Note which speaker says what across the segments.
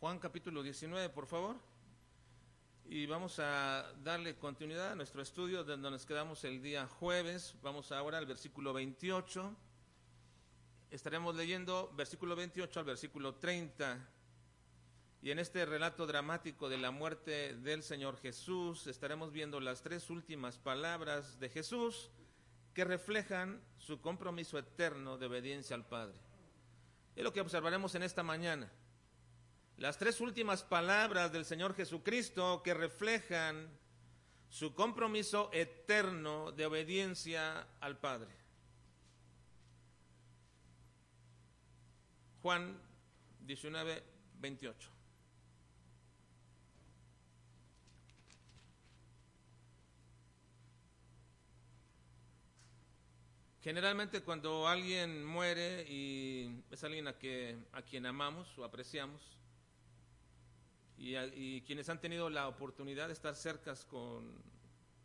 Speaker 1: Juan capítulo 19, por favor. Y vamos a darle continuidad a nuestro estudio donde nos quedamos el día jueves. Vamos ahora al versículo 28. Estaremos leyendo versículo 28 al versículo 30. Y en este relato dramático de la muerte del Señor Jesús estaremos viendo las tres últimas palabras de Jesús que reflejan su compromiso eterno de obediencia al Padre. Es lo que observaremos en esta mañana. Las tres últimas palabras del Señor Jesucristo que reflejan su compromiso eterno de obediencia al Padre. Juan 19, 28. Generalmente cuando alguien muere y es alguien a, que, a quien amamos o apreciamos, y, quienes han tenido la oportunidad de estar cercas con,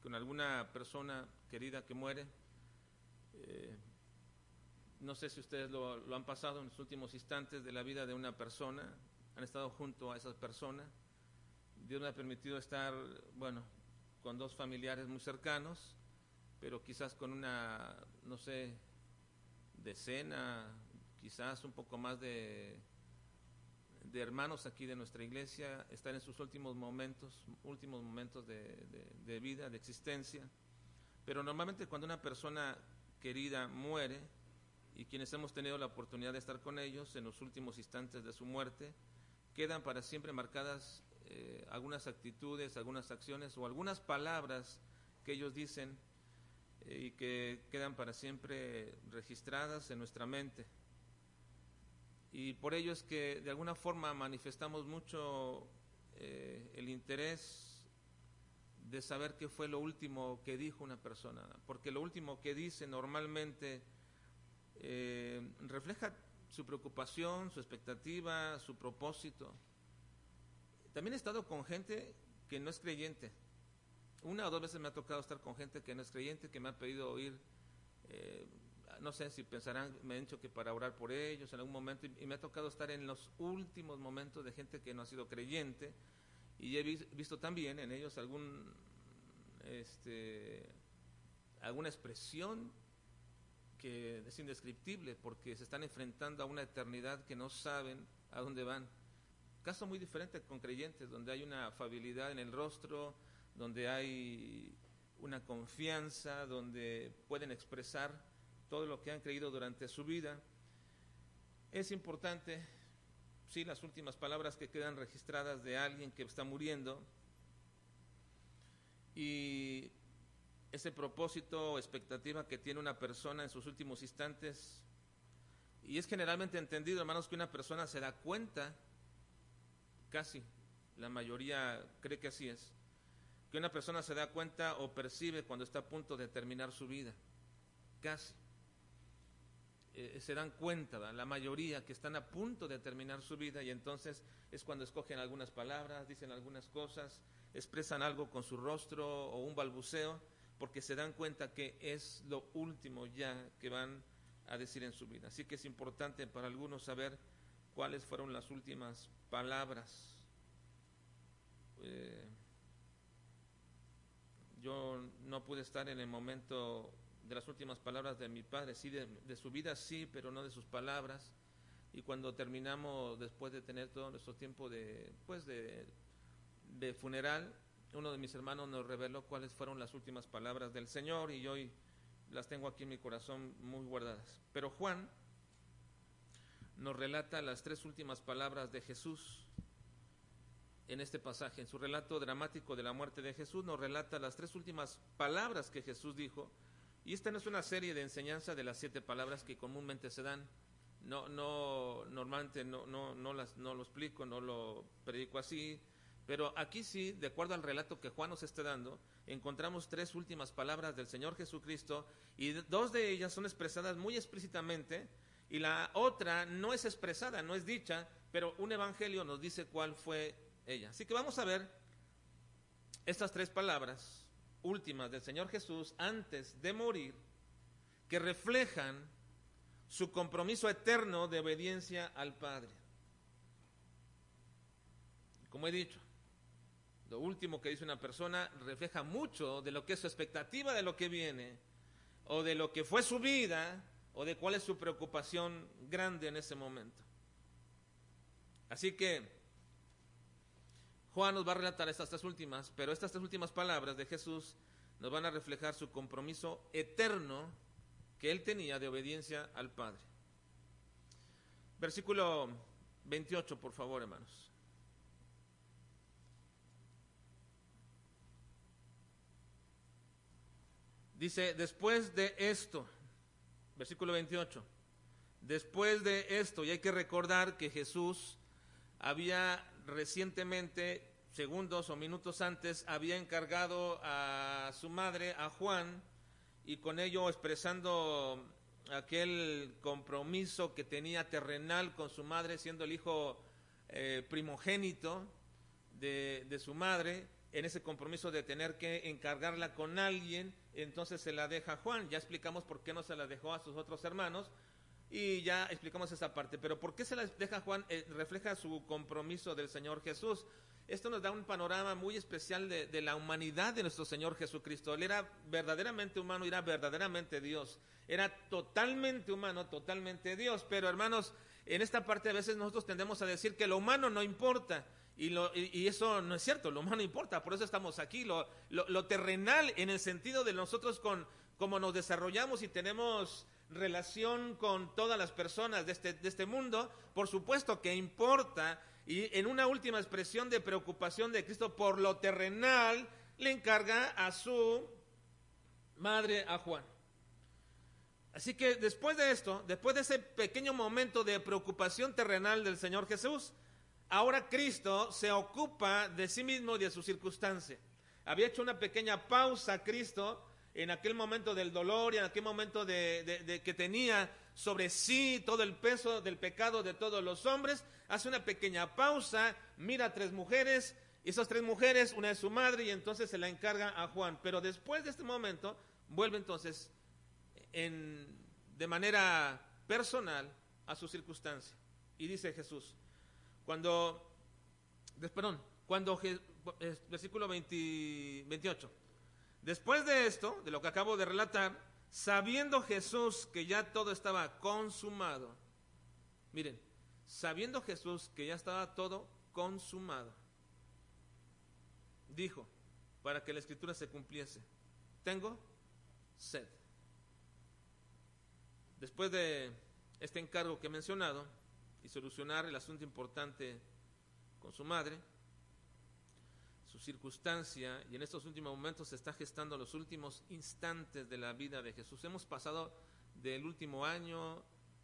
Speaker 1: con alguna persona querida que muere, eh, no sé si ustedes lo, lo, han pasado en los últimos instantes de la vida de una persona, han estado junto a esa persona. Dios me ha permitido estar, bueno, con dos familiares muy cercanos pero quizás con una, no sé, decena, quizás un poco más de, de hermanos aquí de nuestra iglesia, están en sus últimos momentos, últimos momentos de, de vida, de existencia. Pero normalmente cuando una persona querida muere, y quienes hemos tenido la oportunidad de estar con ellos en los últimos instantes de su muerte, quedan para siempre marcadas eh, algunas actitudes, algunas acciones o algunas palabras que ellos dicen y que quedan para siempre registradas en nuestra mente. Y por ello es que de alguna forma manifestamos mucho eh, el interés de saber qué fue lo último que dijo una persona, porque lo último que dice normalmente eh, refleja su preocupación, su expectativa, su propósito. También he estado con gente que no es creyente, una o dos veces me ha tocado estar con gente que no es creyente, que me ha pedido oír, eh, no sé si pensarán, me han dicho que para orar por ellos en algún momento, y, me ha tocado estar en los últimos momentos de gente que no ha sido creyente, y he visto también en ellos algún, este, alguna expresión que es indescriptible, porque se están enfrentando a una eternidad que no saben a dónde van. Caso muy diferente con creyentes, donde hay una afabilidad en el rostro, donde hay una confianza, donde pueden expresar todo lo que han creído durante su vida. Es importante, sí, las últimas palabras que quedan registradas de alguien que está muriendo y ese propósito o expectativa que tiene una persona en sus últimos instantes. Y es generalmente entendido, hermanos, que una persona se da cuenta, casi, la mayoría cree que así es, que una persona se da cuenta o percibe cuando está a punto de terminar su vida. Casi. Eh, se dan cuenta, la mayoría que están a punto de terminar su vida y entonces es cuando escogen algunas palabras, dicen algunas cosas, expresan algo con su rostro o un balbuceo, porque se dan cuenta que es lo último ya que van a decir en su vida. Así que es importante para algunos saber cuáles fueron las últimas palabras. Eh, yo no pude estar en el momento de las últimas palabras de mi padre, sí, de, su vida sí, pero no de sus palabras. Y cuando terminamos, después de tener todo nuestro tiempo de, pues de, de funeral, uno de mis hermanos nos reveló cuáles fueron las últimas palabras del Señor y hoy las tengo aquí en mi corazón muy guardadas. Pero Juan nos relata las tres últimas palabras de Jesús en este pasaje. En su relato dramático de la muerte de Jesús nos relata las tres últimas palabras que Jesús dijo. Y esta no es una serie de enseñanza de las siete palabras que comúnmente se dan. No, no, normalmente no, no, no, las, no lo explico, no lo predico así. Pero aquí sí, de acuerdo al relato que Juan nos está dando, encontramos tres últimas palabras del Señor Jesucristo y dos de ellas son expresadas muy explícitamente y la otra no es expresada, no es dicha, pero un evangelio nos dice cuál fue ella. Así que vamos a ver estas tres palabras últimas del Señor Jesús antes de morir que reflejan su compromiso eterno de obediencia al Padre. como he dicho, lo último que dice una persona refleja mucho de lo que es su expectativa de lo que viene, o de lo que fue su vida, o de cuál es su preocupación grande en ese momento. Así que Juan nos va a relatar estas tres últimas, pero estas tres últimas palabras de Jesús nos van a reflejar su compromiso eterno que él tenía de obediencia al Padre. Versículo 28, por favor, hermanos. Dice, después de esto, versículo 28, después de esto, y hay que recordar que Jesús había recientemente, segundos o minutos antes, había encargado a su madre, a Juan, y con ello expresando aquel compromiso que tenía terrenal con su madre, siendo el hijo eh, primogénito de, de su madre, en ese compromiso de tener que encargarla con alguien, entonces se la deja a Juan. Ya explicamos por qué no se la dejó a sus otros hermanos y ya explicamos esa parte. Pero ¿por qué se la deja Juan? Eh, refleja su compromiso del Señor Jesús. Esto nos da un panorama muy especial de, la humanidad de nuestro Señor Jesucristo. Él era verdaderamente humano era verdaderamente Dios. Era totalmente humano, totalmente Dios. Pero hermanos, en esta parte a veces nosotros tendemos a decir que lo humano no importa. Y, lo, eso no es cierto, lo humano importa, por eso estamos aquí. Lo, lo, terrenal en el sentido de nosotros con cómo nos desarrollamos y tenemos relación con todas las personas de este, de este mundo, por supuesto que importa. Y en una última expresión de preocupación de Cristo por lo terrenal, le encarga a su madre, a Juan. Así que después de esto, después de ese pequeño momento de preocupación terrenal del Señor Jesús, Ahora Cristo se ocupa de sí mismo y de su circunstancia. Había hecho una pequeña pausa Cristo en aquel momento del dolor y en aquel momento de, que tenía sobre sí todo el peso del pecado de todos los hombres. Hace una pequeña pausa, mira a tres mujeres, y esas tres mujeres, una es su madre, y entonces se la encarga a Juan. Pero después de este momento, vuelve entonces en, de manera personal a su circunstancia. Y dice Jesús, cuando, perdón, cuando, versículo 20, 28, después de esto, de lo que acabo de relatar, sabiendo Jesús que ya todo estaba consumado, miren, sabiendo Jesús que ya estaba todo consumado, dijo, para que la escritura se cumpliese, tengo sed. Después de este encargo que he mencionado, y solucionar el asunto importante con su madre, su circunstancia, y en estos últimos momentos se está gestando los últimos instantes de la vida de Jesús. Hemos pasado del último año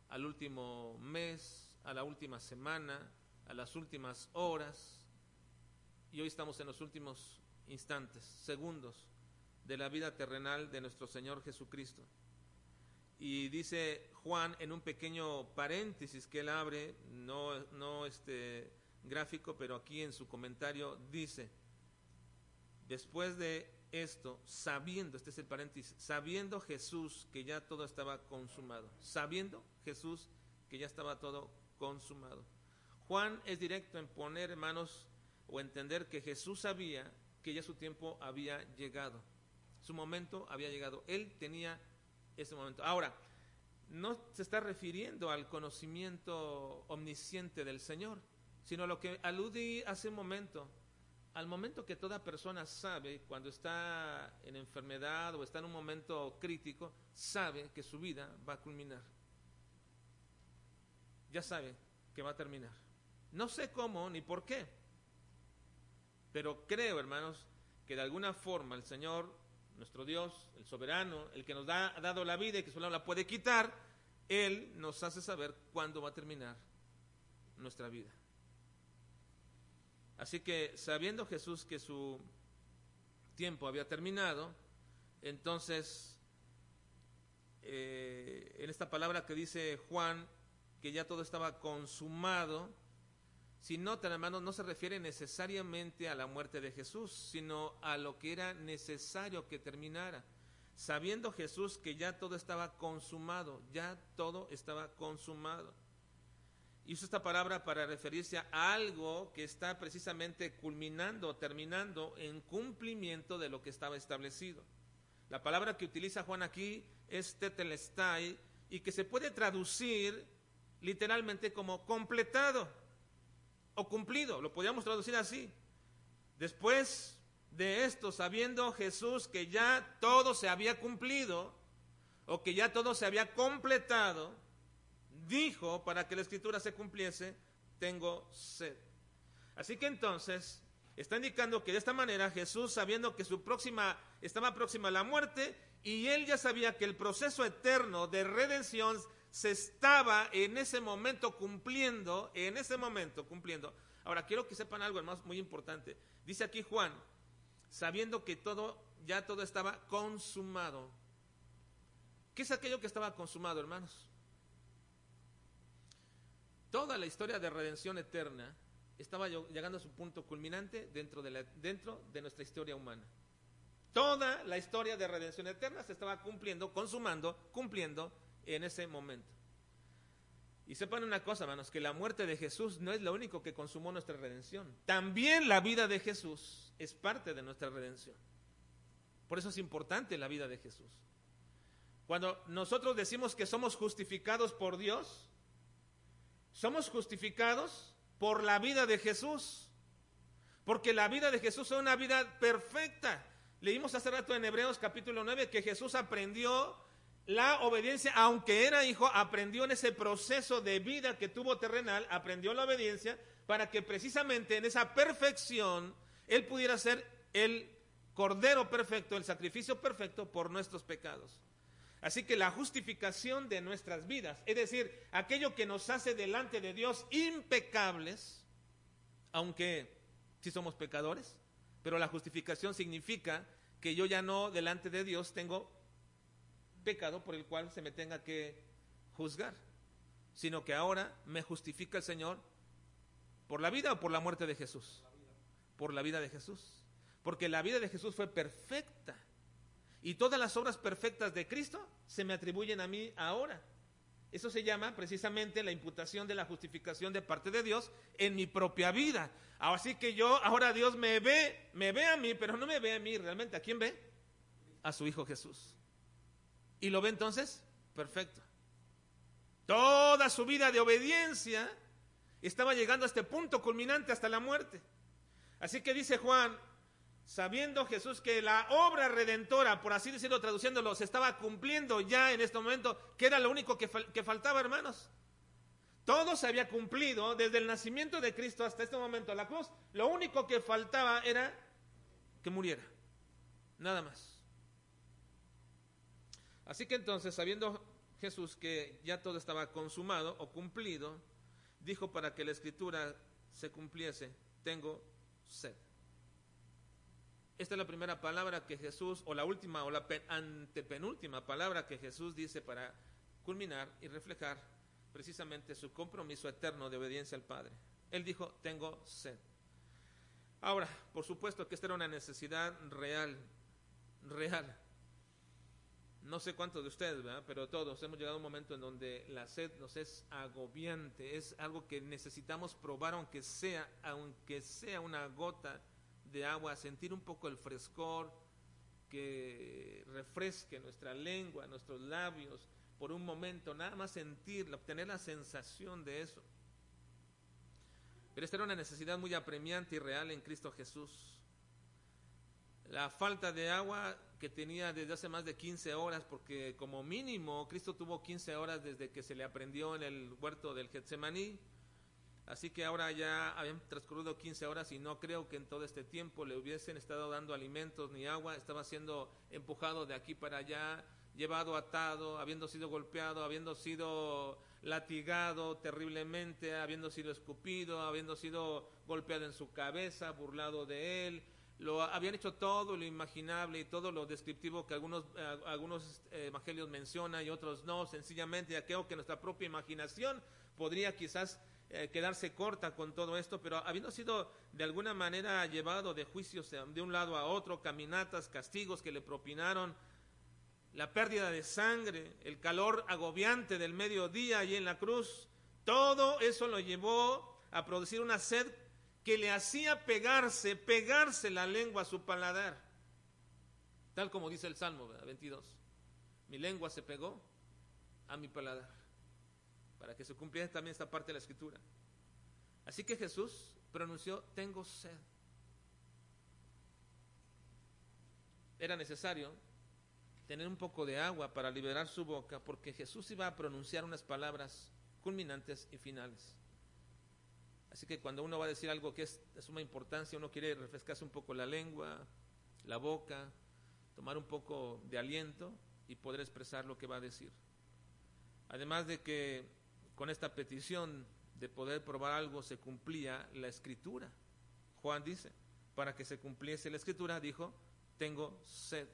Speaker 1: al último mes, a la última semana, a las últimas horas, y hoy estamos en los últimos instantes, segundos de la vida terrenal de nuestro Señor Jesucristo. Y dice Juan en un pequeño paréntesis que él abre, no, no este gráfico, pero aquí en su comentario dice, después de esto, sabiendo, este es el paréntesis, sabiendo Jesús que ya todo estaba consumado, sabiendo Jesús que ya estaba todo consumado. Juan es directo en poner, hermanos, o entender que Jesús sabía que ya su tiempo había llegado, su momento había llegado, él tenía ese momento. Ahora, no se está refiriendo al conocimiento omnisciente del Señor, sino a lo que aludí hace un momento, al momento que toda persona sabe cuando está en enfermedad o está en un momento crítico, sabe que su vida va a culminar. Ya sabe que va a terminar. No sé cómo ni por qué, pero creo, hermanos, que de alguna forma el Señor nuestro Dios, el soberano, el que nos ha dado la vida y que solo la puede quitar, Él nos hace saber cuándo va a terminar nuestra vida. Así que sabiendo Jesús que su tiempo había terminado, entonces eh, en esta palabra que dice Juan, que ya todo estaba consumado, si notan, hermanos, no se refiere necesariamente a la muerte de Jesús, sino a lo que era necesario que terminara. Sabiendo Jesús que ya todo estaba consumado, ya todo estaba consumado. Y usa esta palabra para referirse a algo que está precisamente culminando, terminando en cumplimiento de lo que estaba establecido. La palabra que utiliza Juan aquí es tetelestai y que se puede traducir literalmente como completado o cumplido, lo podríamos traducir así. Después de esto, sabiendo Jesús que ya todo se había cumplido o que ya todo se había completado, dijo para que la escritura se cumpliese, tengo sed. Así que entonces está indicando que de esta manera Jesús, sabiendo que su próxima estaba próxima a la muerte y él ya sabía que el proceso eterno de redención se estaba en ese momento cumpliendo, en ese momento cumpliendo. Ahora quiero que sepan algo más muy importante. Dice aquí Juan, sabiendo que todo ya todo estaba consumado. ¿Qué es aquello que estaba consumado, hermanos? Toda la historia de redención eterna estaba llegando a su punto culminante dentro de, dentro de nuestra historia humana. Toda la historia de redención eterna se estaba cumpliendo, consumando, cumpliendo en ese momento. Y sepan una cosa, hermanos, que la muerte de Jesús no es lo único que consumó nuestra redención. También la vida de Jesús es parte de nuestra redención. Por eso es importante la vida de Jesús. Cuando nosotros decimos que somos justificados por Dios, somos justificados por la vida de Jesús. Porque la vida de Jesús es una vida perfecta. Leímos hace rato en Hebreos capítulo 9 que Jesús aprendió la obediencia, aunque era hijo, aprendió en ese proceso de vida que tuvo terrenal, aprendió la obediencia para que precisamente en esa perfección él pudiera ser el cordero perfecto, el sacrificio perfecto por nuestros pecados. Así que la justificación de nuestras vidas, es decir, aquello que nos hace delante de Dios impecables, aunque sí somos pecadores, pero la justificación significa que yo ya no delante de Dios tengo pecado por el cual se me tenga que juzgar, sino que ahora me justifica el Señor por la vida o por la muerte de Jesús. Por la vida de Jesús. Porque la vida de Jesús fue perfecta. Y todas las obras perfectas de Cristo se me atribuyen a mí ahora. Eso se llama precisamente la imputación de la justificación de parte de Dios en mi propia vida. Así que yo, ahora Dios me ve, me ve a mí, pero no me ve a mí realmente. ¿A quién ve? A su Hijo Jesús. ¿Y lo ve entonces? Perfecto. Toda su vida de obediencia estaba llegando a este punto culminante hasta la muerte. Así que dice Juan, sabiendo Jesús que la obra redentora, por así decirlo, traduciéndolo, se estaba cumpliendo ya en este momento, que era lo único que, que, faltaba, hermanos. Todo se había cumplido desde el nacimiento de Cristo hasta este momento la cruz. Lo único que faltaba era que muriera. Nada más. Así que entonces, sabiendo Jesús que ya todo estaba consumado o cumplido, dijo para que la escritura se cumpliese, tengo sed. Esta es la primera palabra que Jesús, o la última, o la antepenúltima palabra que Jesús dice para culminar y reflejar precisamente su compromiso eterno de obediencia al Padre. Él dijo, tengo sed. Ahora, por supuesto que esta era una necesidad real, real. No sé cuántos de ustedes, pero todos hemos llegado a un momento en donde la sed nos es agobiante, es algo que necesitamos probar aunque sea, aunque sea una gota de agua, sentir un poco el frescor que refresque nuestra lengua, nuestros labios, por un momento, nada más sentir, obtener la sensación de eso. Pero esta era una necesidad muy apremiante y real en Cristo Jesús. La falta de agua que tenía desde hace más de 15 horas, porque como mínimo Cristo tuvo 15 horas desde que se le aprendió en el huerto del Getsemaní, Así que ahora ya habían transcurrido 15 horas y no creo que en todo este tiempo le hubiesen estado dando alimentos ni agua. Estaba siendo empujado de aquí para allá, llevado atado, habiendo sido golpeado, habiendo sido latigado terriblemente, habiendo sido escupido, habiendo sido golpeado en su cabeza, burlado de él. Lo habían hecho todo lo imaginable y todo lo descriptivo que algunos, eh, algunos eh, evangelios mencionan y otros no, sencillamente creo que nuestra propia imaginación podría quizás eh, quedarse corta con todo esto, pero habiendo sido de alguna manera llevado de juicios de un lado a otro, caminatas, castigos que le propinaron, la pérdida de sangre, el calor agobiante del mediodía y en la cruz, Todo eso lo llevó a producir una sed que le hacía pegarse, pegarse la lengua a su paladar. Tal como dice el Salmo 22. Mi lengua se pegó a mi paladar. Para que se cumpliera también esta parte de la escritura. Así que Jesús pronunció, tengo sed. Era necesario tener un poco de agua para liberar su boca, porque Jesús iba a pronunciar unas palabras culminantes y finales. Así que cuando uno va a decir algo que es de suma importancia, uno quiere refrescarse un poco la lengua, la boca, tomar un poco de aliento y poder expresar lo que va a decir. Además de que con esta petición de poder probar algo se cumplía la escritura. Juan dice, para que se cumpliese la escritura, dijo, tengo sed.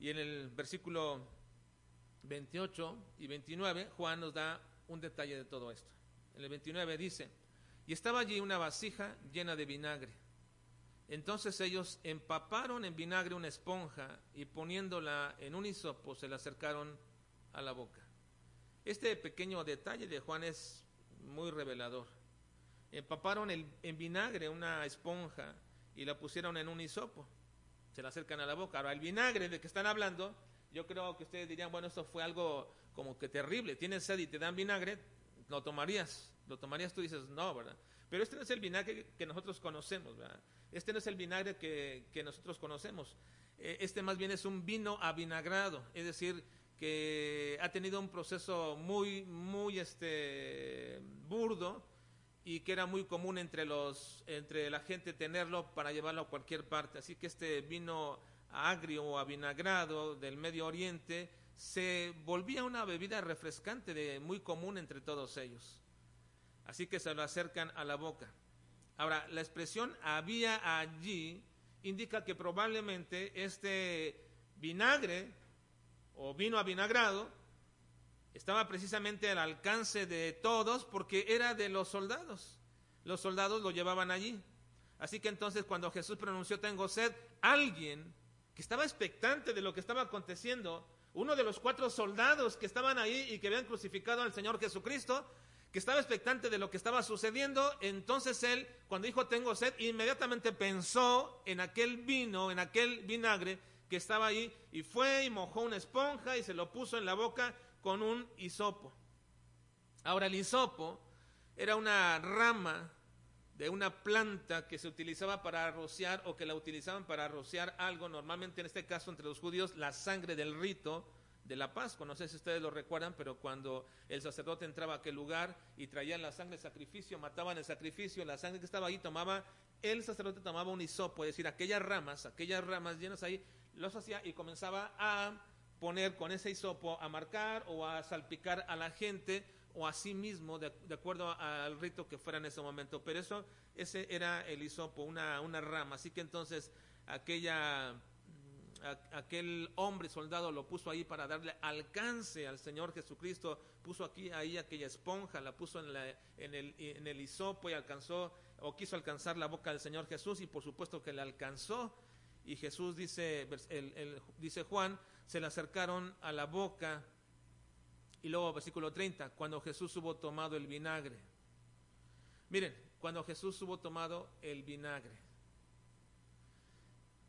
Speaker 1: Y en el versículo 28 y 29, Juan nos da un detalle de todo esto. En el 29 dice, y estaba allí una vasija llena de vinagre. Entonces ellos empaparon en vinagre una esponja y poniéndola en un hisopo se la acercaron a la boca. Este pequeño detalle de Juan es muy revelador. Empaparon en vinagre una esponja y la pusieron en un hisopo. Se la acercan a la boca. Ahora, el vinagre de que están hablando, yo creo que ustedes dirían, bueno, esto fue algo como que terrible. Tienes sed y te dan vinagre, lo tomarías. Lo tomarías tú dices, no, ¿verdad? Pero este no es el vinagre que nosotros conocemos, ¿verdad? Este no es el vinagre que, que nosotros conocemos. Eh, este más bien es un vino avinagrado, es decir, que ha tenido un proceso muy, muy este, burdo y que era muy común entre, los, entre la gente tenerlo para llevarlo a cualquier parte. Así que este vino agrio o avinagrado del Medio Oriente se volvía una bebida refrescante de, muy común entre todos ellos. Así que se lo acercan a la boca. Ahora, la expresión había allí indica que probablemente este vinagre o vino avinagrado estaba precisamente al alcance de todos porque era de los soldados. Los soldados lo llevaban allí. Así que entonces cuando Jesús pronunció tengo sed, alguien que estaba expectante de lo que estaba aconteciendo, uno de los cuatro soldados que estaban ahí y que habían crucificado al Señor Jesucristo, que estaba expectante de lo que estaba sucediendo, entonces él, cuando dijo tengo sed, inmediatamente pensó en aquel vino, en aquel vinagre que estaba ahí, y fue y mojó una esponja y se lo puso en la boca con un hisopo. Ahora el hisopo era una rama de una planta que se utilizaba para rociar o que la utilizaban para rociar algo, normalmente en este caso entre los judíos, la sangre del rito, de la Pascua. No sé si ustedes lo recuerdan, pero cuando el sacerdote entraba a aquel lugar y traían la sangre de sacrificio, mataban el sacrificio, la sangre que estaba ahí tomaba, el sacerdote tomaba un hisopo, es decir, aquellas ramas, aquellas ramas llenas ahí, los hacía y comenzaba a poner con ese hisopo a marcar o a salpicar a la gente o a sí mismo, de, acuerdo al rito que fuera en ese momento. Pero eso, ese era el hisopo, una, una rama. Así que entonces aquella aquel hombre soldado lo puso ahí para darle alcance al Señor Jesucristo, puso aquí ahí aquella esponja, la puso en, la, en, el, en el hisopo y alcanzó o quiso alcanzar la boca del Señor Jesús y por supuesto que le alcanzó y Jesús dice, el, dice Juan, se le acercaron a la boca y luego versículo 30, cuando Jesús hubo tomado el vinagre. Miren, cuando Jesús hubo tomado el vinagre.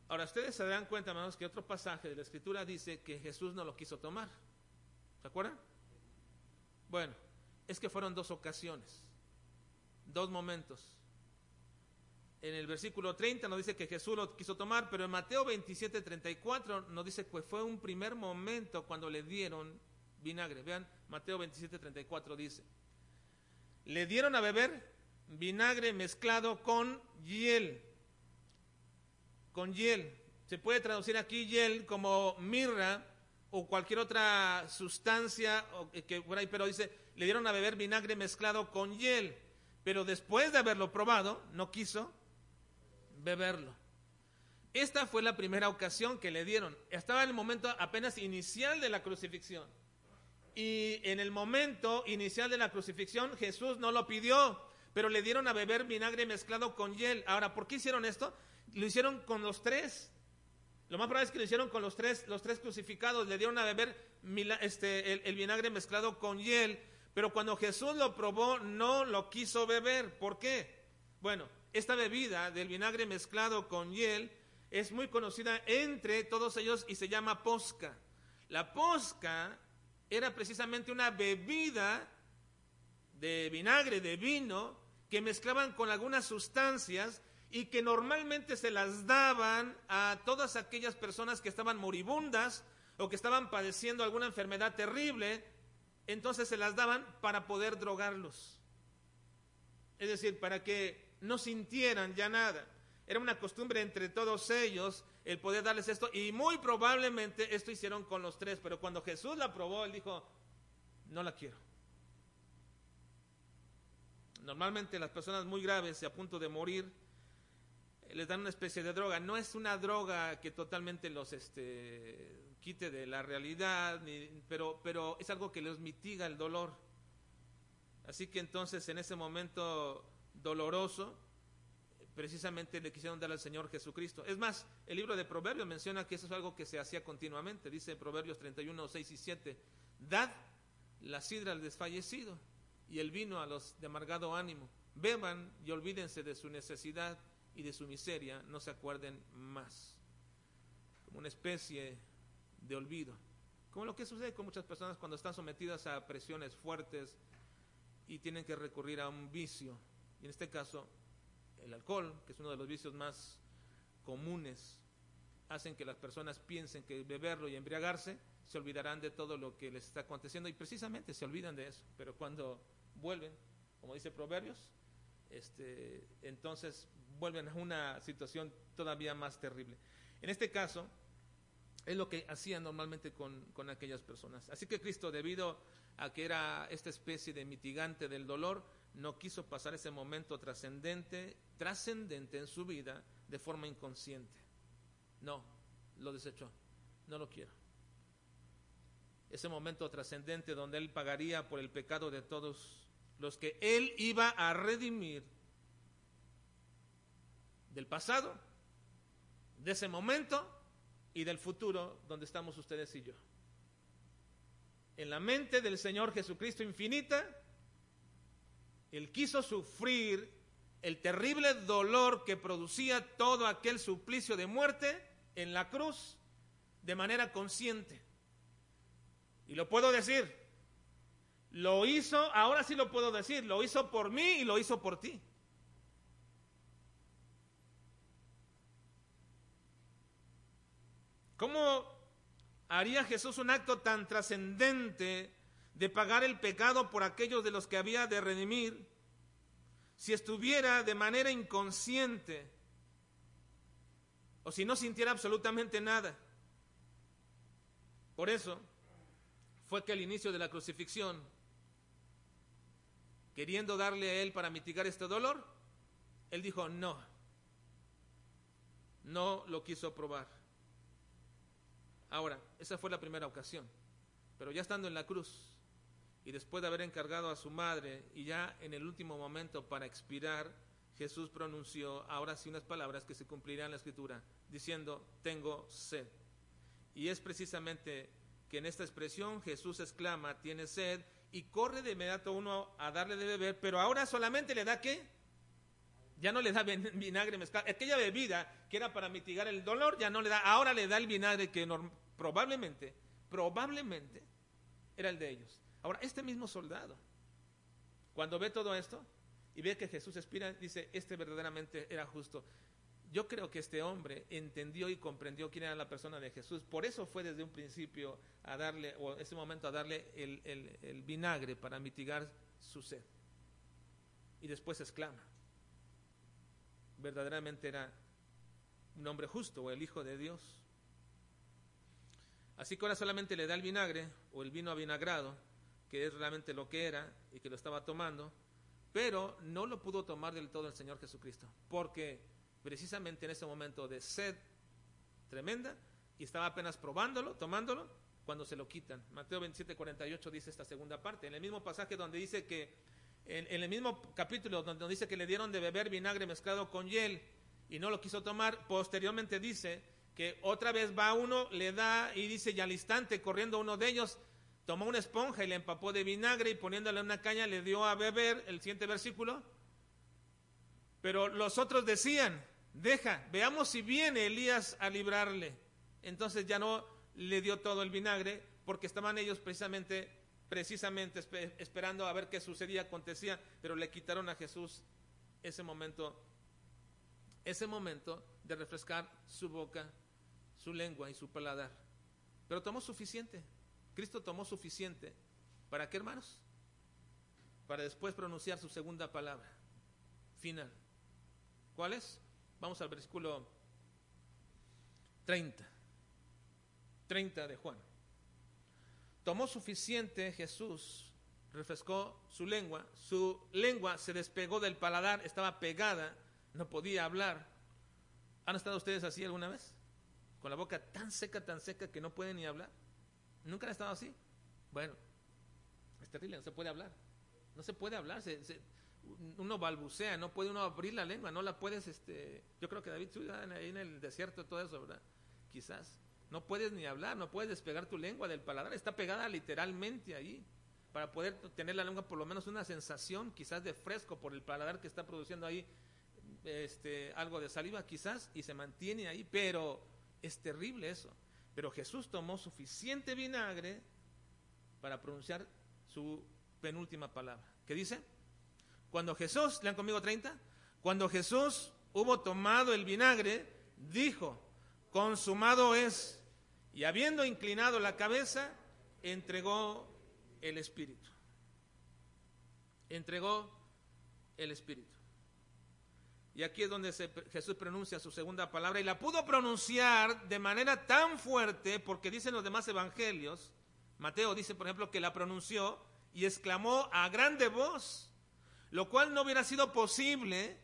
Speaker 1: Ahora, ustedes se dan cuenta, hermanos, que otro pasaje de la Escritura dice que Jesús no lo quiso tomar. ¿Se acuerdan? Bueno, es que fueron dos ocasiones, dos momentos. En el versículo 30 nos dice que Jesús lo quiso tomar, pero en Mateo 27, 34 nos dice que fue un primer momento cuando le dieron vinagre. Vean, Mateo 27, 34 dice, le dieron a beber vinagre mezclado con hiel con hiel. Se puede traducir aquí hiel como mirra o cualquier otra sustancia que por ahí, pero dice, le dieron a beber vinagre mezclado con hiel, pero después de haberlo probado, no quiso beberlo. Esta fue la primera ocasión que le dieron. Estaba en el momento apenas inicial de la crucifixión. Y en el momento inicial de la crucifixión Jesús no lo pidió, pero le dieron a beber vinagre mezclado con hiel. Ahora, ¿por qué hicieron esto? Lo hicieron con los tres. Lo más probable es que lo hicieron con los tres, los tres crucificados. Le dieron a beber este, el, vinagre mezclado con hiel. Pero cuando Jesús lo probó, no lo quiso beber. ¿Por qué? Bueno, esta bebida del vinagre mezclado con hiel es muy conocida entre todos ellos y se llama posca. La posca era precisamente una bebida de vinagre, de vino, que mezclaban con algunas sustancias y que normalmente se las daban a todas aquellas personas que estaban moribundas o que estaban padeciendo alguna enfermedad terrible, entonces se las daban para poder drogarlos. Es decir, para que no sintieran ya nada. Era una costumbre entre todos ellos el poder darles esto y muy probablemente esto hicieron con los tres, pero cuando Jesús la probó, él dijo, no la quiero. Normalmente las personas muy graves y a punto de morir eh, les dan una especie de droga. No es una droga que totalmente los este, quite de la realidad, pero, pero es algo que les mitiga el dolor. Así que entonces en ese momento doloroso, precisamente le quisieron dar al Señor Jesucristo. Es más, el libro de Proverbios menciona que eso es algo que se hacía continuamente. Dice Proverbios 31, 6 y 7, dad la sidra al desfallecido y el vino a los de amargado ánimo. Beban y olvídense de su necesidad y de su miseria, no se acuerden más. Como una especie de olvido. Como lo que sucede con muchas personas cuando están sometidas a presiones fuertes y tienen que recurrir a un vicio. Y en este caso, el alcohol, que es uno de los vicios más comunes, hacen que las personas piensen que beberlo y embriagarse se olvidarán de todo lo que les está aconteciendo y precisamente se olvidan de eso. Pero cuando vuelven, como dice Proverbios, este, entonces vuelven a una situación todavía más terrible. En este caso, es lo que hacían normalmente con, con aquellas personas. Así que Cristo, debido a que era esta especie de mitigante del dolor, no quiso pasar ese momento trascendente, trascendente en su vida de forma inconsciente. No, lo desechó. No lo quiero. Ese momento trascendente donde Él pagaría por el pecado de todos los que Él iba a redimir del pasado, de ese momento y del futuro donde estamos ustedes y yo. En la mente del Señor Jesucristo infinita, Él quiso sufrir el terrible dolor que producía todo aquel suplicio de muerte en la cruz de manera consciente. Y lo puedo decir, lo hizo, ahora sí lo puedo decir, lo hizo por mí y lo hizo por ti. ¿Cómo haría Jesús un acto tan trascendente de pagar el pecado por aquellos de los que había de redimir si estuviera de manera inconsciente o si no sintiera absolutamente nada? Por eso fue que al inicio de la crucifixión queriendo darle a él para mitigar este dolor, él dijo no. No lo quiso probar. Ahora, esa fue la primera ocasión. Pero ya estando en la cruz y después de haber encargado a su madre y ya en el último momento para expirar, Jesús pronunció ahora sí unas palabras que se cumplirán en la escritura, diciendo, tengo sed. Y es precisamente que en esta expresión Jesús exclama, tiene sed, y corre de inmediato uno a darle de beber, pero ahora solamente le da qué? Ya no le da vinagre mezclado. Aquella bebida que era para mitigar el dolor, ya no le da. Ahora le da el vinagre que probablemente, probablemente era el de ellos. Ahora, este mismo soldado, cuando ve todo esto y ve que Jesús expira, dice, este verdaderamente era justo. Yo creo que este hombre entendió y comprendió quién era la persona de Jesús. Por eso fue desde un principio a darle, o ese momento a darle el, vinagre para mitigar su sed. Y después exclama, verdaderamente era un hombre justo o el Hijo de Dios. Así que ahora solamente le da el vinagre o el vino avinagrado, que es realmente lo que era y que lo estaba tomando, pero no lo pudo tomar del todo el Señor Jesucristo, porque precisamente en ese momento de sed tremenda y estaba apenas probándolo, tomándolo, cuando se lo quitan. Mateo 27, 48 dice esta segunda parte. En el mismo pasaje donde dice que, en, el mismo capítulo donde dice que le dieron de beber vinagre mezclado con hiel y no lo quiso tomar, posteriormente dice que otra vez va uno, le da y dice, y al instante corriendo uno de ellos, tomó una esponja y le empapó de vinagre y poniéndole una caña le dio a beber, el siguiente versículo. Pero los otros decían, deja, veamos si viene Elías a librarle. Entonces ya no le dio todo el vinagre porque estaban ellos precisamente precisamente esperando a ver qué sucedía, acontecía, pero le quitaron a Jesús ese momento ese momento de refrescar su boca, su lengua y su paladar. Pero tomó suficiente. Cristo tomó suficiente. ¿Para qué, hermanos? Para después pronunciar su segunda palabra, final. ¿Cuál es? Vamos al versículo 30. 30 de Juan. Tomó suficiente Jesús, refrescó su lengua, su lengua se despegó del paladar, estaba pegada, no podía hablar. ¿Han estado ustedes así alguna vez? Con la boca tan seca, tan seca que no pueden ni hablar. ¿Nunca han estado así? Bueno, es terrible, no se puede hablar. No se puede hablar, uno balbucea, no puede uno abrir la lengua, no la puedes, este, yo creo que David ahí en el desierto todo eso, ¿verdad? Quizás. No puedes ni hablar, no puedes despegar tu lengua del paladar, está pegada literalmente ahí, para poder tener la lengua por lo menos una sensación quizás de fresco por el paladar que está produciendo ahí este, algo de saliva quizás y se mantiene ahí, pero es terrible eso. Pero Jesús tomó suficiente vinagre para pronunciar su penúltima palabra. ¿Qué dice? Cuando Jesús, lean conmigo 30, cuando Jesús hubo tomado el vinagre, dijo, consumado es, y habiendo inclinado la cabeza, entregó el Espíritu. Entregó el Espíritu. Y aquí es donde Jesús pronuncia su segunda palabra y la pudo pronunciar de manera tan fuerte porque dicen los demás evangelios, Mateo dice por ejemplo que la pronunció y exclamó a grande voz, lo cual no hubiera sido posible,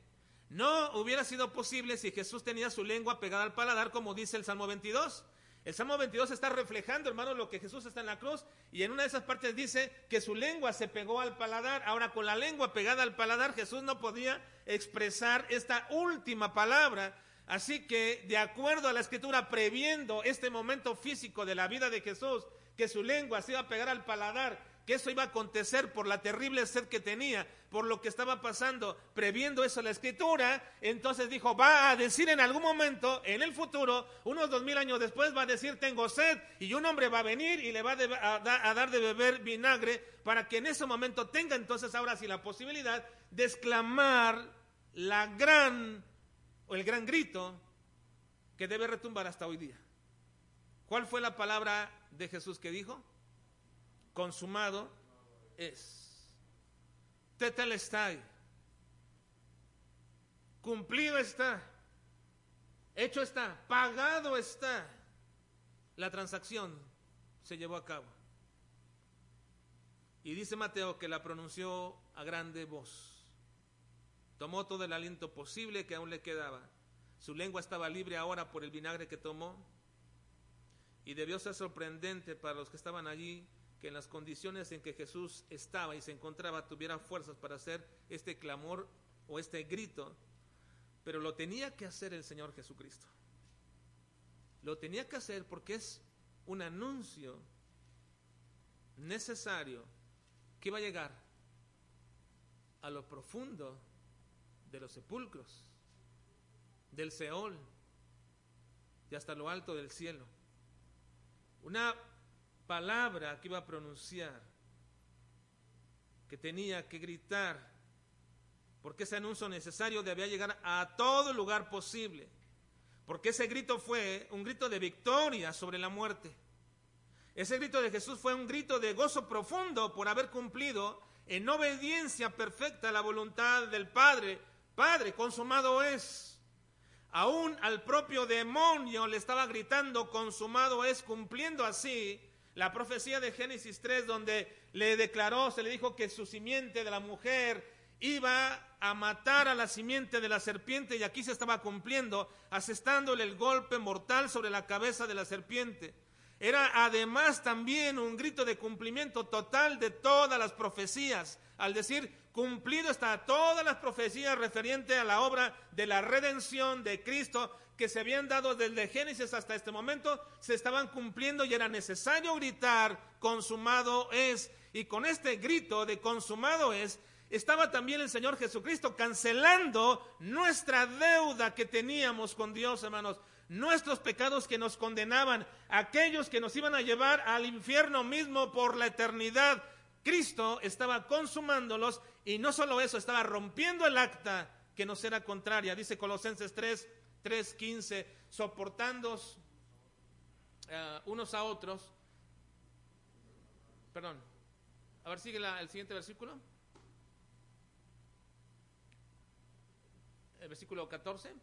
Speaker 1: no hubiera sido posible si Jesús tenía su lengua pegada al paladar como dice el Salmo 22. El Salmo 22 está reflejando, hermano, lo que Jesús está en la cruz y en una de esas partes dice que su lengua se pegó al paladar. Ahora, con la lengua pegada al paladar, Jesús no podía expresar esta última palabra. Así que, de acuerdo a la escritura, previendo este momento físico de la vida de Jesús, que su lengua se iba a pegar al paladar que eso iba a acontecer por la terrible sed que tenía, por lo que estaba pasando, previendo eso la escritura, entonces dijo, va a decir en algún momento, en el futuro, unos dos mil años después, va a decir, tengo sed, y un hombre va a venir y le va a, dar de beber vinagre, para que en ese momento tenga entonces ahora sí la posibilidad de exclamar la gran, o el gran grito que debe retumbar hasta hoy día. ¿Cuál fue la palabra de Jesús que dijo? Consumado es. Tetelestai. Cumplido está. Hecho está. Pagado está. La transacción se llevó a cabo. Y dice Mateo que la pronunció a grande voz. Tomó todo el aliento posible que aún le quedaba. Su lengua estaba libre ahora por el vinagre que tomó. Y debió ser sorprendente para los que estaban allí que en las condiciones en que Jesús estaba y se encontraba tuviera fuerzas para hacer este clamor o este grito, pero lo tenía que hacer el Señor Jesucristo. Lo tenía que hacer porque es un anuncio necesario que iba a llegar a lo profundo de los sepulcros, del Seol y hasta lo alto del cielo. Una palabra que iba a pronunciar, que tenía que gritar, porque ese anuncio necesario debía llegar a todo lugar posible, porque ese grito fue un grito de victoria sobre la muerte. Ese grito de Jesús fue un grito de gozo profundo por haber cumplido en obediencia perfecta la voluntad del Padre. Padre, consumado es. Aún al propio demonio le estaba gritando, consumado es, cumpliendo así la profecía de Génesis 3, donde le declaró, se le dijo que su simiente de la mujer iba a matar a la simiente de la serpiente y aquí se estaba cumpliendo, asestándole el golpe mortal sobre la cabeza de la serpiente. Era además también un grito de cumplimiento total de todas las profecías, al decir, cumplido está todas las profecías referentes a la obra de la redención de Cristo que se habían dado desde Génesis hasta este momento, se estaban cumpliendo y era necesario gritar, consumado es. Y con este grito de consumado es, estaba también el Señor Jesucristo cancelando nuestra deuda que teníamos con Dios, hermanos nuestros pecados que nos condenaban, aquellos que nos iban a llevar al infierno mismo por la eternidad. Cristo estaba consumándolos y no solo eso, estaba rompiendo el acta que nos era contraria. Dice Colosenses 3, 3, 15, soportándoos uh, unos a otros. Perdón. A ver, sigue la, el siguiente versículo. El versículo 14.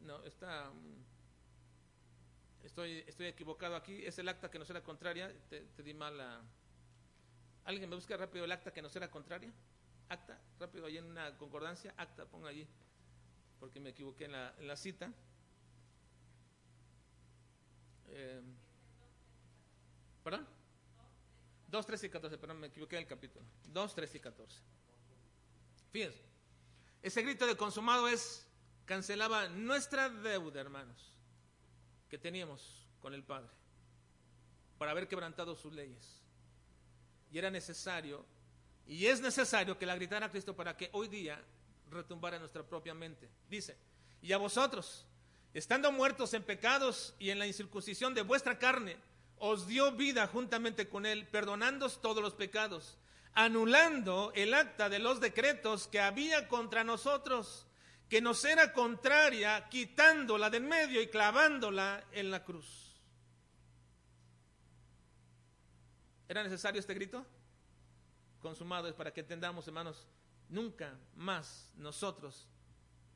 Speaker 1: No, está. Mm, estoy, estoy equivocado aquí. Es el acta que nos era contraria. Te, di mal la. ¿Alguien me busca rápido el acta que nos era contraria? Acta, rápido, ahí en una concordancia. Acta, ponga allí. Porque me equivoqué en la, en la cita. Eh, ¿Perdón? 2, 13 y 14, perdón, me equivoqué en el capítulo. 2, 13 y 14. Fíjense, ese grito de consumado es cancelaba nuestra deuda, hermanos, que teníamos con el Padre, por haber quebrantado sus leyes. Y era necesario, y es necesario que la gritara Cristo para que hoy día retumbara en nuestra propia mente. Dice, y a vosotros, estando muertos en pecados y en la incircuncisión de vuestra carne, os dio vida juntamente con Él, perdonándoos todos los pecados, anulando el acta de los decretos que había contra nosotros que nos era contraria, quitándola de en medio y clavándola en la cruz. ¿Era necesario este grito? Consumado es para que entendamos, hermanos, nunca más nosotros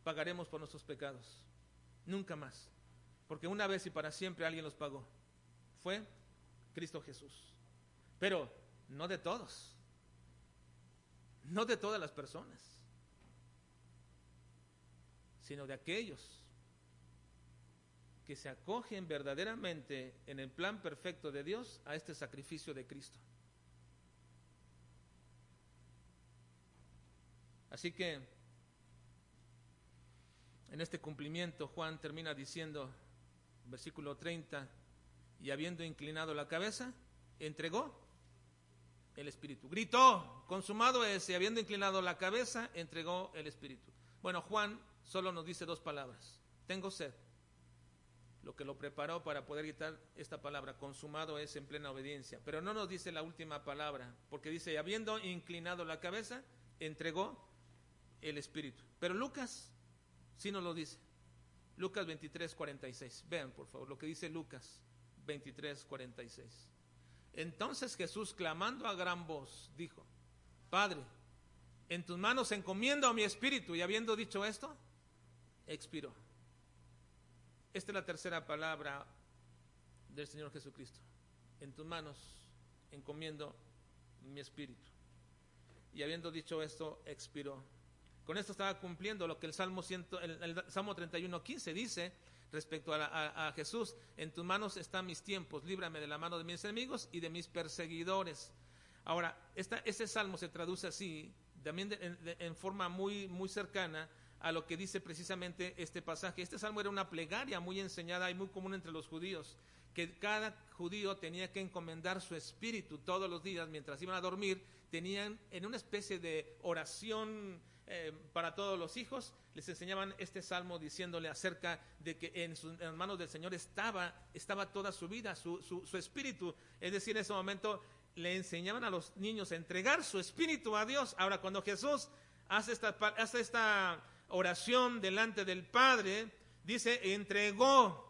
Speaker 1: pagaremos por nuestros pecados. Nunca más. Porque una vez y para siempre alguien los pagó. Fue Cristo Jesús. Pero no de todos. No de todas las personas sino de aquellos que se acogen verdaderamente en el plan perfecto de Dios a este sacrificio de Cristo. Así que en este cumplimiento Juan termina diciendo, versículo 30, y habiendo inclinado la cabeza, entregó el Espíritu. Gritó, consumado es, y habiendo inclinado la cabeza, entregó el Espíritu. Bueno, Juan solo nos dice dos palabras. Tengo sed. Lo que lo preparó para poder quitar esta palabra, consumado es en plena obediencia. Pero no nos dice la última palabra, porque dice, habiendo inclinado la cabeza, entregó el Espíritu. Pero Lucas sí nos lo dice. Lucas 23, 46. Vean, por favor, lo que dice Lucas 23, 46. Entonces Jesús, clamando a gran voz, dijo, Padre, en tus manos encomiendo a mi espíritu. Y habiendo dicho esto, expiró. Esta es la tercera palabra del Señor Jesucristo. En tus manos encomiendo mi espíritu. Y habiendo dicho esto, expiró. Con esto estaba cumpliendo lo que el Salmo, el, Salmo 31, 15 dice respecto a, Jesús. En tus manos están mis tiempos, líbrame de la mano de mis enemigos y de mis perseguidores. Ahora, esta, ese salmo se traduce así, también en forma muy, muy cercana a lo que dice precisamente este pasaje. Este salmo era una plegaria muy enseñada y muy común entre los judíos, que cada judío tenía que encomendar su espíritu todos los días mientras iban a dormir, tenían en una especie de oración eh, para todos los hijos, les enseñaban este salmo diciéndole acerca de que en, sus, las manos del Señor estaba, estaba toda su vida, su, su espíritu. Es decir, en ese momento le enseñaban a los niños a entregar su espíritu a Dios. Ahora, cuando Jesús hace esta, hace esta oración delante del Padre, dice, entregó.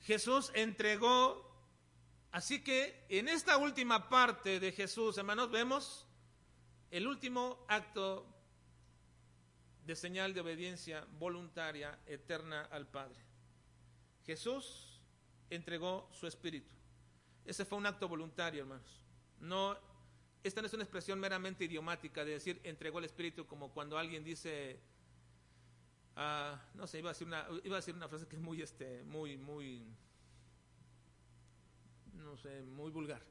Speaker 1: Jesús entregó. Así que en esta última parte de Jesús, hermanos, vemos el último acto de señal de obediencia voluntaria eterna al Padre. Jesús entregó su espíritu. Ese fue un acto voluntario, hermanos. No, esta no es una expresión meramente idiomática de decir entregó el espíritu como cuando alguien dice Ah, no sé, iba a decir una, iba a decir una frase que es muy, este, muy, muy, no sé, muy vulgar.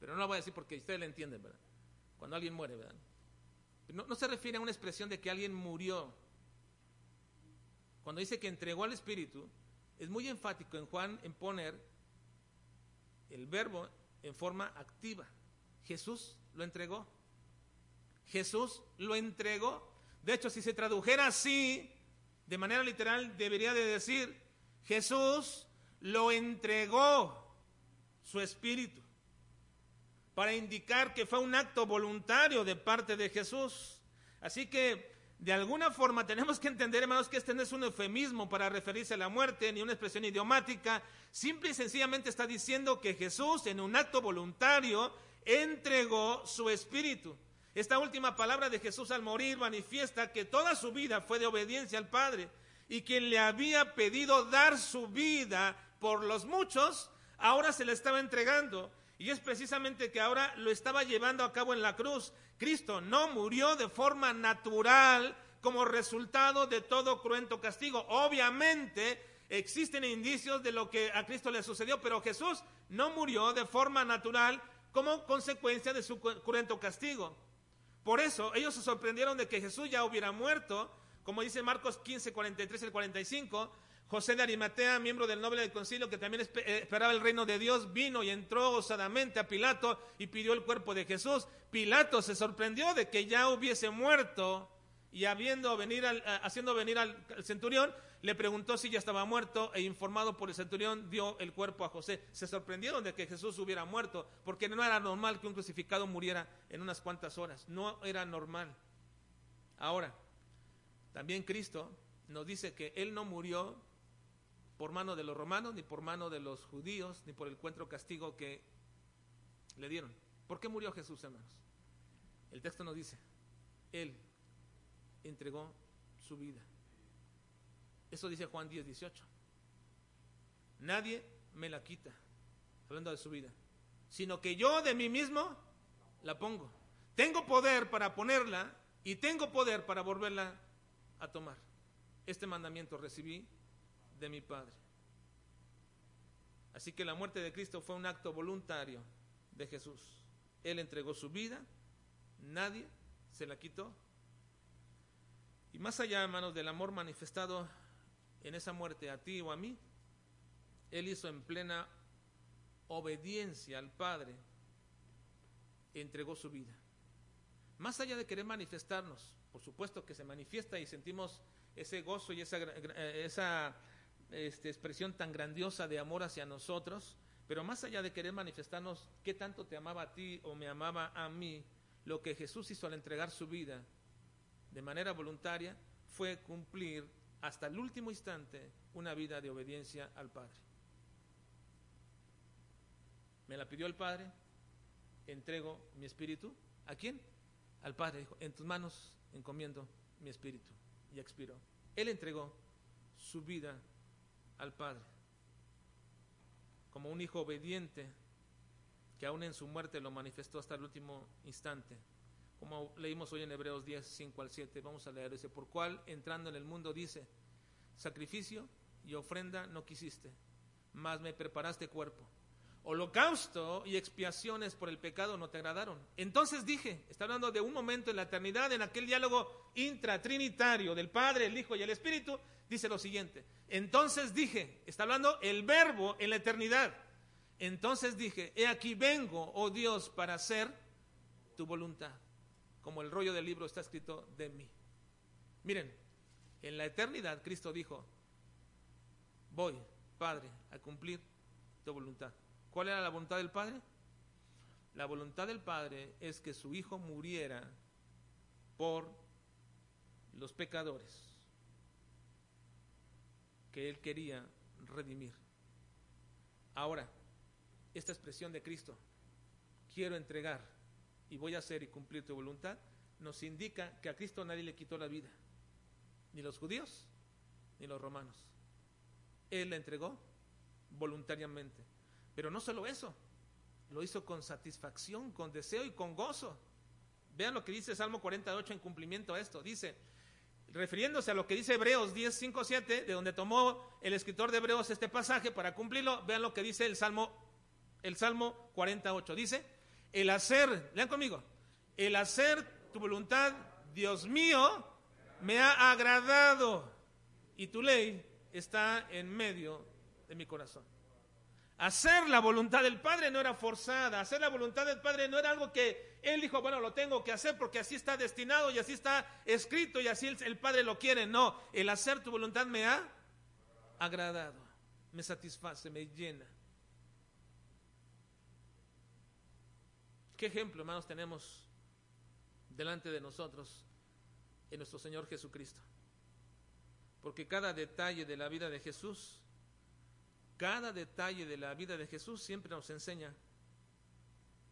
Speaker 1: Pero no la voy a decir porque ustedes la entienden, ¿verdad? Cuando alguien muere, ¿verdad? No, no se refiere a una expresión de que alguien murió. Cuando dice que entregó al Espíritu, es muy enfático en Juan en poner el verbo en forma activa. Jesús lo entregó. Jesús lo entregó. De hecho, si se tradujera así, de manera literal, debería de decir, Jesús lo entregó su espíritu, para indicar que fue un acto voluntario de parte de Jesús. Así que, de alguna forma, tenemos que entender, hermanos, que este no es un eufemismo para referirse a la muerte, ni una expresión idiomática, simple y sencillamente está diciendo que Jesús, en un acto voluntario, entregó su espíritu. Esta última palabra de Jesús al morir manifiesta que toda su vida fue de obediencia al Padre y quien le había pedido dar su vida por los muchos, ahora se le estaba entregando. Y es precisamente que ahora lo estaba llevando a cabo en la cruz. Cristo no murió de forma natural como resultado de todo cruento castigo. Obviamente existen indicios de lo que a Cristo le sucedió, pero Jesús no murió de forma natural como consecuencia de su cruento castigo. Por eso ellos se sorprendieron de que Jesús ya hubiera muerto, como dice Marcos 15, 43 y 45. José de Arimatea, miembro del noble del concilio, que también eh, esperaba el reino de Dios, vino y entró osadamente a Pilato y pidió el cuerpo de Jesús. Pilato se sorprendió de que ya hubiese muerto y habiendo venir al, haciendo venir al, centurión, le preguntó si ya estaba muerto e informado por el centurión dio el cuerpo a José. Se sorprendieron de que Jesús hubiera muerto, porque no era normal que un crucificado muriera en unas cuantas horas, no era normal. Ahora, también Cristo nos dice que Él no murió por mano de los romanos, ni por mano de los judíos, ni por el encuentro castigo que le dieron. ¿Por qué murió Jesús, hermanos? El texto nos dice, Él entregó su vida. Eso dice Juan 10, 18. Nadie me la quita, hablando de su vida, sino que yo de mí mismo la pongo. Tengo poder para ponerla y tengo poder para volverla a tomar. Este mandamiento recibí de mi Padre. Así que la muerte de Cristo fue un acto voluntario de Jesús. Él entregó su vida, nadie se la quitó. Y más allá, hermanos, del amor manifestado en esa muerte a ti o a mí, Él hizo en plena obediencia al Padre, entregó su vida. Más allá de querer manifestarnos, por supuesto que se manifiesta y sentimos ese gozo y esa, esa este, expresión tan grandiosa de amor hacia nosotros, pero más allá de querer manifestarnos qué tanto te amaba a ti o me amaba a mí, lo que Jesús hizo al entregar su vida de manera voluntaria fue cumplir hasta el último instante una vida de obediencia al Padre. Me la pidió el Padre, entrego mi espíritu. ¿A quién? Al Padre. Dijo, en tus manos encomiendo mi espíritu. Y expiró. Él entregó su vida al Padre como un hijo obediente que aún en su muerte lo manifestó hasta el último instante. Como leímos hoy en Hebreos 10, 5 al 7, vamos a leer ese, por cual entrando en el mundo dice, sacrificio y ofrenda no quisiste, mas me preparaste cuerpo. Holocausto y expiaciones por el pecado no te agradaron. Entonces dije, está hablando de un momento en la eternidad, en aquel diálogo intratrinitario del Padre, el Hijo y el Espíritu, dice lo siguiente. Entonces dije, está hablando el verbo en la eternidad. Entonces dije, he aquí vengo, oh Dios, para hacer tu voluntad como el rollo del libro está escrito de mí. Miren, en la eternidad Cristo dijo, voy, Padre, a cumplir tu voluntad. ¿Cuál era la voluntad del Padre? La voluntad del Padre es que su Hijo muriera por los pecadores que Él quería redimir. Ahora, esta expresión de Cristo, quiero entregar y voy a hacer y cumplir tu voluntad, nos indica que a Cristo nadie le quitó la vida, ni los judíos, ni los romanos. Él la entregó voluntariamente. Pero no solo eso, lo hizo con satisfacción, con deseo y con gozo. Vean lo que dice Salmo 48 en cumplimiento a esto. Dice, refiriéndose a lo que dice Hebreos 10, 5, 7, de donde tomó el escritor de Hebreos este pasaje para cumplirlo, vean lo que dice el Salmo, el Salmo 48. Dice, el hacer, lean conmigo, el hacer tu voluntad, Dios mío, me ha agradado y tu ley está en medio de mi corazón. Hacer la voluntad del Padre no era forzada, hacer la voluntad del Padre no era algo que Él dijo, bueno, lo tengo que hacer porque así está destinado y así está escrito y así el, Padre lo quiere. No, el hacer tu voluntad me ha agradado, me satisface, me llena. ¿Qué ejemplo, hermanos, tenemos delante de nosotros en nuestro Señor Jesucristo? Porque cada detalle de la vida de Jesús cada detalle de la vida de Jesús siempre nos enseña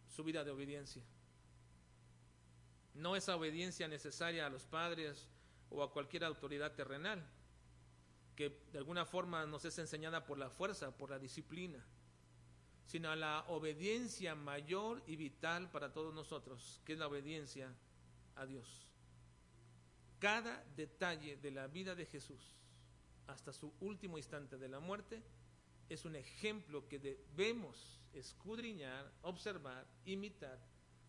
Speaker 1: su vida de obediencia. No esa obediencia necesaria a los padres o a cualquier autoridad terrenal, que de alguna forma nos es enseñada por la fuerza, por la disciplina, sino a la obediencia mayor y vital para todos nosotros, que es la obediencia a Dios. Cada detalle de la vida de Jesús, hasta su último instante de la muerte, es un ejemplo que debemos escudriñar, observar, imitar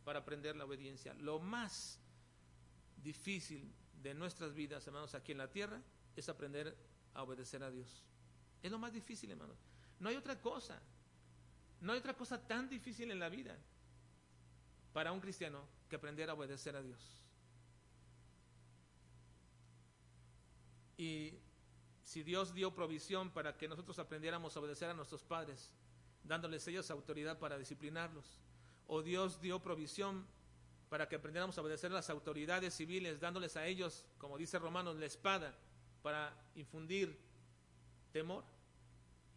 Speaker 1: para aprender la obediencia. Lo más difícil de nuestras vidas, hermanos, aquí en la tierra, es aprender a obedecer a Dios. Es lo más difícil, hermanos. No hay otra cosa. No hay otra cosa tan difícil en la vida para un cristiano que aprender a obedecer a Dios. Y si Dios dio provisión para que nosotros aprendiéramos a obedecer a nuestros padres, dándoles ellos autoridad para disciplinarlos, o Dios dio provisión para que aprendiéramos a obedecer a las autoridades civiles, dándoles a ellos, como dice Romanos, la espada para infundir temor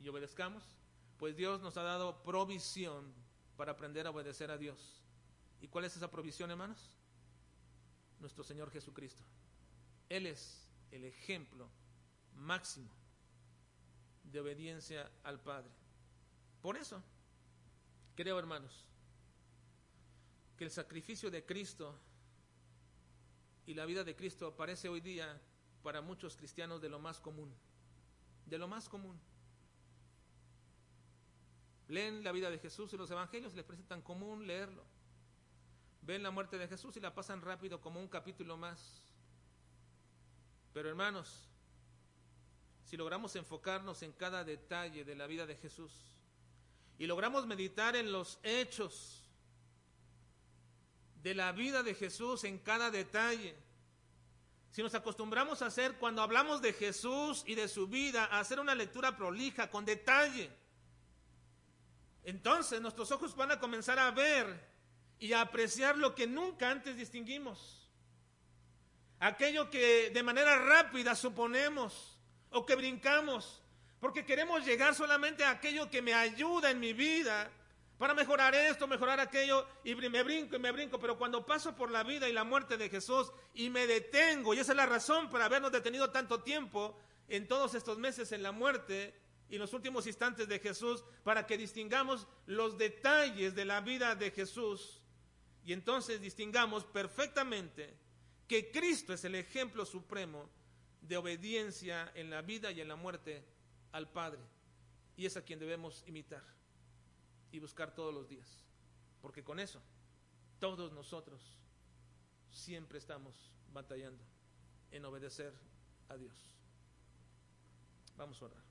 Speaker 1: y obedezcamos, pues Dios nos ha dado provisión para aprender a obedecer a Dios. ¿Y cuál es esa provisión, hermanos? Nuestro Señor Jesucristo. Él es el ejemplo máximo de obediencia al Padre. Por eso, creo hermanos, que el sacrificio de Cristo y la vida de Cristo parece hoy día para muchos cristianos de lo más común, de lo más común. Leen la vida de Jesús y los evangelios y les parece tan común leerlo. Ven la muerte de Jesús y la pasan rápido como un capítulo más. Pero hermanos, si logramos enfocarnos en cada detalle de la vida de Jesús y logramos meditar en los hechos de la vida de Jesús en cada detalle, si nos acostumbramos a hacer cuando hablamos de Jesús y de su vida, a hacer una lectura prolija, con detalle, entonces nuestros ojos van a comenzar a ver y a apreciar lo que nunca antes distinguimos. Aquello que de manera rápida suponemos o que brincamos, porque queremos llegar solamente a aquello que me ayuda en mi vida para mejorar esto, mejorar aquello, y me brinco y me brinco, pero cuando paso por la vida y la muerte de Jesús y me detengo, y esa es la razón para habernos detenido tanto tiempo en todos estos meses en la muerte y los últimos instantes de Jesús, para que distingamos los detalles de la vida de Jesús, y entonces distingamos perfectamente que Cristo es el ejemplo supremo de obediencia en la vida y en la muerte al Padre. Y es a quien debemos imitar y buscar todos los días. Porque con eso, todos nosotros siempre estamos batallando en obedecer a Dios. Vamos a orar.